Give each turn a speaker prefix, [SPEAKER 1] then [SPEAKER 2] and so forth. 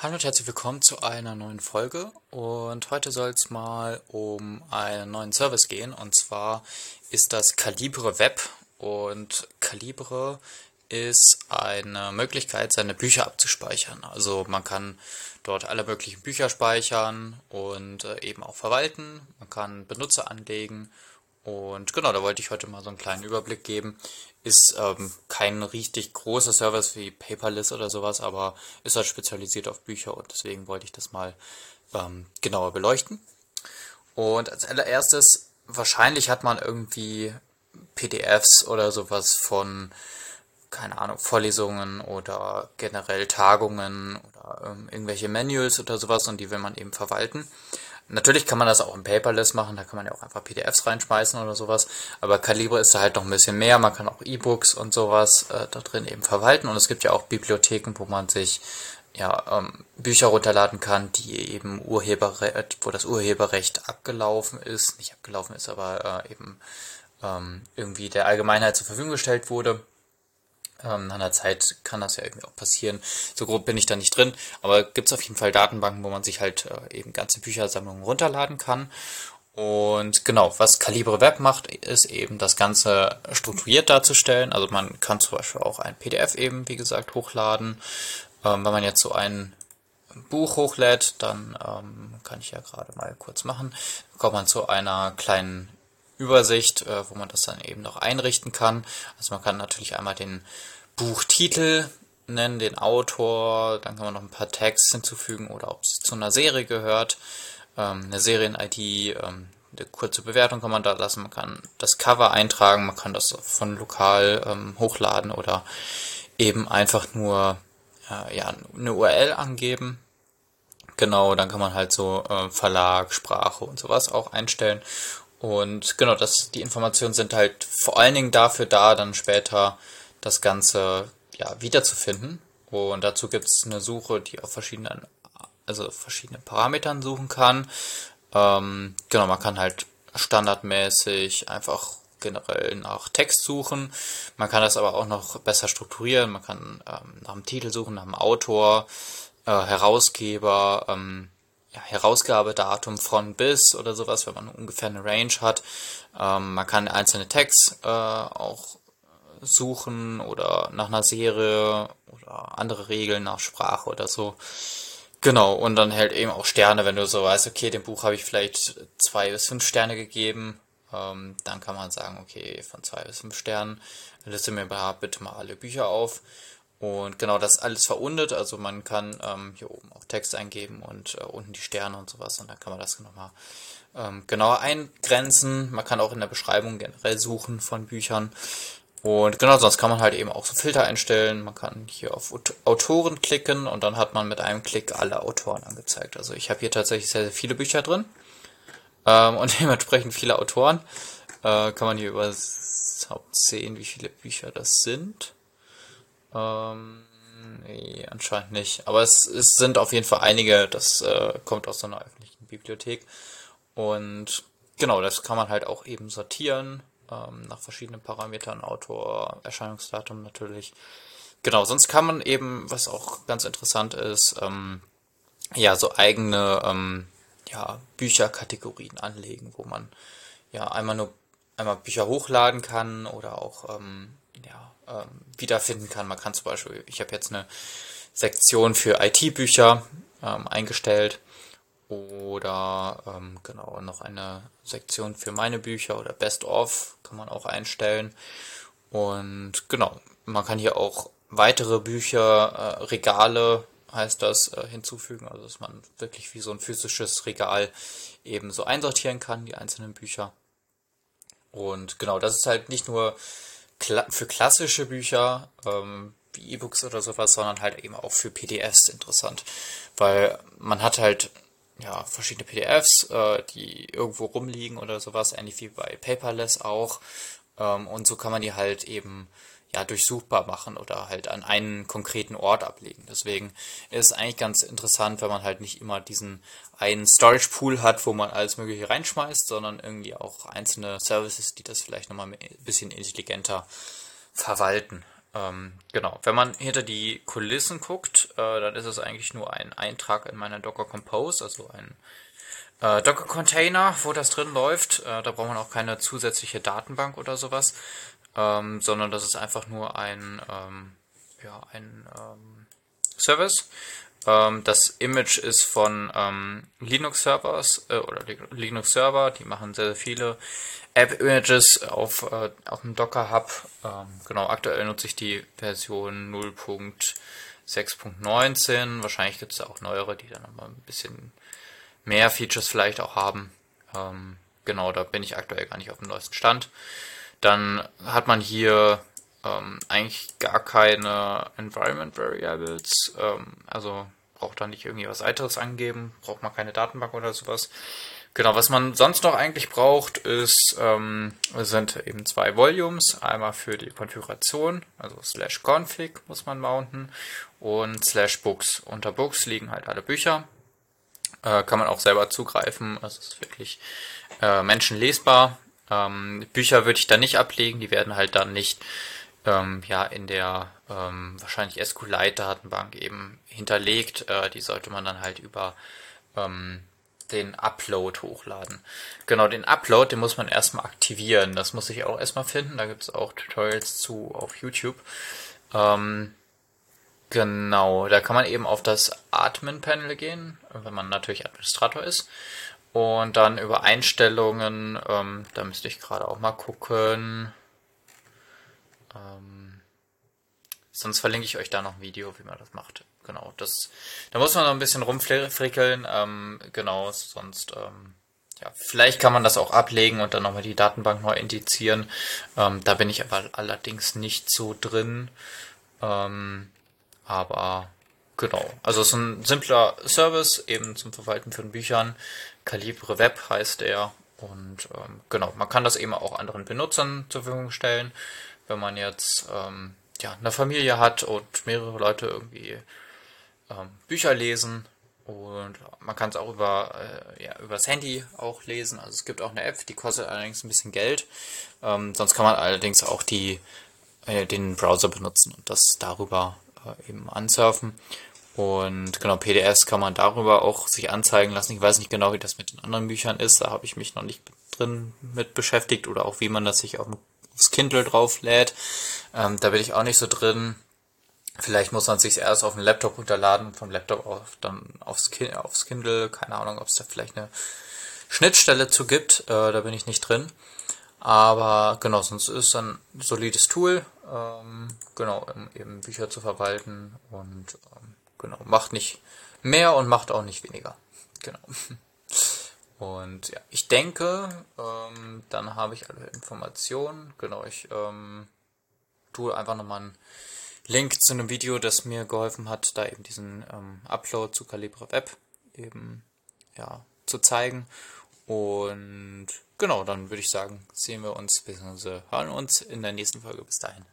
[SPEAKER 1] Hallo und herzlich willkommen zu einer neuen Folge und heute soll es mal um einen neuen Service gehen und zwar ist das Calibre Web und Calibre ist eine Möglichkeit, seine Bücher abzuspeichern. Also man kann dort alle möglichen Bücher speichern und äh, eben auch verwalten. Man kann Benutzer anlegen und genau, da wollte ich heute mal so einen kleinen Überblick geben. Ist ähm, kein richtig großer Service wie Paperless oder sowas, aber ist halt spezialisiert auf Bücher und deswegen wollte ich das mal ähm, genauer beleuchten. Und als allererstes, wahrscheinlich hat man irgendwie PDFs oder sowas von, keine Ahnung, Vorlesungen oder generell Tagungen oder ähm, irgendwelche Manuals oder sowas und die will man eben verwalten. Natürlich kann man das auch im Paperless machen, da kann man ja auch einfach PDFs reinschmeißen oder sowas, aber Calibre ist da halt noch ein bisschen mehr, man kann auch E-Books und sowas äh, da drin eben verwalten und es gibt ja auch Bibliotheken, wo man sich ja, ähm, Bücher runterladen kann, die eben Urheberrecht, wo das Urheberrecht abgelaufen ist, nicht abgelaufen ist, aber äh, eben ähm, irgendwie der Allgemeinheit zur Verfügung gestellt wurde. Ähm, nach einer Zeit kann das ja irgendwie auch passieren. So grob bin ich da nicht drin, aber gibt es auf jeden Fall Datenbanken, wo man sich halt äh, eben ganze Büchersammlungen runterladen kann. Und genau, was Calibre Web macht, ist eben das Ganze strukturiert darzustellen. Also man kann zum Beispiel auch ein PDF eben, wie gesagt, hochladen. Ähm, wenn man jetzt so ein Buch hochlädt, dann ähm, kann ich ja gerade mal kurz machen, kommt man zu einer kleinen Übersicht, äh, wo man das dann eben noch einrichten kann. Also man kann natürlich einmal den Buchtitel nennen, den Autor, dann kann man noch ein paar Tags hinzufügen oder ob es zu einer Serie gehört, ähm, eine Serien-ID, ähm, eine kurze Bewertung kann man da lassen, man kann das Cover eintragen, man kann das von lokal ähm, hochladen oder eben einfach nur äh, ja, eine URL angeben. Genau, dann kann man halt so äh, Verlag, Sprache und sowas auch einstellen. Und genau, das, die Informationen sind halt vor allen Dingen dafür da, dann später das Ganze ja, wiederzufinden. Und dazu gibt es eine Suche, die auf verschiedenen, also verschiedenen Parametern suchen kann. Ähm, genau, man kann halt standardmäßig einfach generell nach Text suchen. Man kann das aber auch noch besser strukturieren. Man kann ähm, nach dem Titel suchen, nach dem Autor, äh, Herausgeber, ähm, ja, Herausgabedatum von bis oder sowas, wenn man ungefähr eine Range hat. Ähm, man kann einzelne Tags äh, auch suchen oder nach einer Serie oder andere Regeln nach Sprache oder so. Genau, und dann halt eben auch Sterne, wenn du so weißt, okay, dem Buch habe ich vielleicht zwei bis fünf Sterne gegeben, ähm, dann kann man sagen, okay, von zwei bis fünf Sternen, liste mir bitte mal alle Bücher auf. Und genau, das ist alles verundet, also man kann ähm, hier oben auch Text eingeben und äh, unten die Sterne und sowas und dann kann man das nochmal ähm, genauer eingrenzen. Man kann auch in der Beschreibung generell suchen von Büchern. Und genau, sonst kann man halt eben auch so Filter einstellen. Man kann hier auf Autoren klicken und dann hat man mit einem Klick alle Autoren angezeigt. Also ich habe hier tatsächlich sehr, sehr viele Bücher drin ähm, und dementsprechend viele Autoren. Äh, kann man hier überhaupt sehen, wie viele Bücher das sind. Ähm, nee, anscheinend nicht. Aber es, es sind auf jeden Fall einige, das äh, kommt aus so einer öffentlichen Bibliothek. Und genau, das kann man halt auch eben sortieren, ähm, nach verschiedenen Parametern, Autor, Erscheinungsdatum natürlich. Genau, sonst kann man eben, was auch ganz interessant ist, ähm, ja, so eigene ähm, ja, Bücherkategorien anlegen, wo man ja einmal nur einmal Bücher hochladen kann oder auch ähm, ja, ähm, wiederfinden kann. Man kann zum Beispiel, ich habe jetzt eine Sektion für IT-Bücher ähm, eingestellt oder ähm, genau noch eine Sektion für meine Bücher oder Best of kann man auch einstellen. Und genau, man kann hier auch weitere Bücher, äh, Regale heißt das, äh, hinzufügen, also dass man wirklich wie so ein physisches Regal eben so einsortieren kann, die einzelnen Bücher. Und genau, das ist halt nicht nur kla für klassische Bücher, ähm, wie E-Books oder sowas, sondern halt eben auch für PDFs interessant. Weil man hat halt ja, verschiedene PDFs, äh, die irgendwo rumliegen oder sowas, ähnlich wie bei Paperless auch. Ähm, und so kann man die halt eben ja durchsuchbar machen oder halt an einen konkreten Ort ablegen. Deswegen ist es eigentlich ganz interessant, wenn man halt nicht immer diesen einen Storage Pool hat, wo man alles Mögliche reinschmeißt, sondern irgendwie auch einzelne Services, die das vielleicht nochmal ein bisschen intelligenter verwalten. Ähm, genau, wenn man hinter die Kulissen guckt, äh, dann ist es eigentlich nur ein Eintrag in meiner Docker Compose, also ein äh, Docker Container, wo das drin läuft. Äh, da braucht man auch keine zusätzliche Datenbank oder sowas, ähm, sondern das ist einfach nur ein, ähm, ja, ein ähm, Service. Ähm, das Image ist von ähm, Linux Servers äh, oder Linux Server, die machen sehr, sehr viele App-Images auf, äh, auf dem Docker Hub. Ähm, genau, aktuell nutze ich die Version 0.6.19. Wahrscheinlich gibt es auch neuere, die dann nochmal ein bisschen mehr Features vielleicht auch haben. Ähm, genau, da bin ich aktuell gar nicht auf dem neuesten Stand. Dann hat man hier ähm, eigentlich gar keine Environment Variables, ähm, also braucht da nicht irgendwie was weiteres angeben, braucht man keine Datenbank oder sowas. Genau, was man sonst noch eigentlich braucht, ist, ähm, sind eben zwei Volumes. Einmal für die Konfiguration, also slash config muss man mounten und slash books. Unter books liegen halt alle Bücher. Äh, kann man auch selber zugreifen. Also es ist wirklich äh, menschenlesbar. Ähm, Bücher würde ich da nicht ablegen, die werden halt dann nicht ähm, ja in der ähm, wahrscheinlich SQLite-Datenbank eben hinterlegt. Äh, die sollte man dann halt über ähm, den Upload hochladen. Genau, den Upload, den muss man erstmal aktivieren. Das muss ich auch erstmal finden. Da gibt es auch Tutorials zu auf YouTube. Ähm, genau, da kann man eben auf das Admin-Panel gehen, wenn man natürlich Administrator ist. Und dann über Einstellungen, ähm, da müsste ich gerade auch mal gucken. Ähm, sonst verlinke ich euch da noch ein Video, wie man das macht. Genau, das, da muss man noch ein bisschen rumfrickeln. Ähm, genau, sonst, ähm, ja, vielleicht kann man das auch ablegen und dann nochmal die Datenbank neu indizieren. Ähm, da bin ich aber allerdings nicht so drin. Ähm, aber genau, also es ist ein simpler Service eben zum Verwalten von Büchern. Calibre Web heißt er. Und ähm, genau, man kann das eben auch anderen Benutzern zur Verfügung stellen wenn man jetzt ähm, ja, eine Familie hat und mehrere Leute irgendwie ähm, Bücher lesen und man kann es auch über äh, ja, übers Handy auch lesen. Also es gibt auch eine App, die kostet allerdings ein bisschen Geld. Ähm, sonst kann man allerdings auch die äh, den Browser benutzen und das darüber äh, eben ansurfen. Und genau, PDFs kann man darüber auch sich anzeigen lassen. Ich weiß nicht genau, wie das mit den anderen Büchern ist. Da habe ich mich noch nicht drin mit beschäftigt oder auch wie man das sich aufs Kindle drauf lädt. Ähm, da bin ich auch nicht so drin. Vielleicht muss man sich erst auf den Laptop runterladen, vom Laptop auf, dann aufs, Ki aufs Kindle. Keine Ahnung, ob es da vielleicht eine Schnittstelle zu gibt. Äh, da bin ich nicht drin. Aber genau, sonst ist es ein solides Tool, ähm, genau, um eben Bücher zu verwalten und ähm, genau, macht nicht mehr und macht auch nicht weniger. Genau. Und ja, ich denke, ähm, dann habe ich alle Informationen. Genau, ich ähm, tue einfach nochmal einen Link zu einem Video, das mir geholfen hat, da eben diesen ähm, Upload zu Calibre Web eben ja, zu zeigen. Und genau, dann würde ich sagen, sehen wir uns bzw. hören uns in der nächsten Folge. Bis dahin.